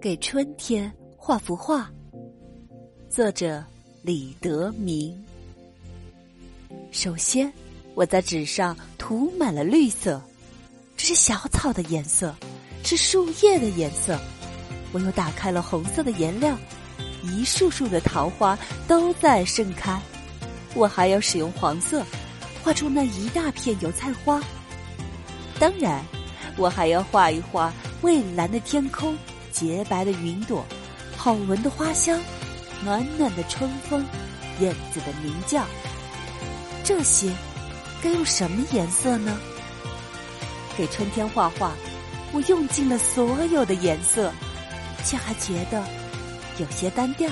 给春天画幅画。作者李德明。首先，我在纸上涂满了绿色，这是小草的颜色，是树叶的颜色。我又打开了红色的颜料，一束束的桃花都在盛开。我还要使用黄色，画出那一大片油菜花。当然，我还要画一画蔚蓝的天空。洁白的云朵，好闻的花香，暖暖的春风，燕子的鸣叫，这些该用什么颜色呢？给春天画画，我用尽了所有的颜色，却还觉得有些单调。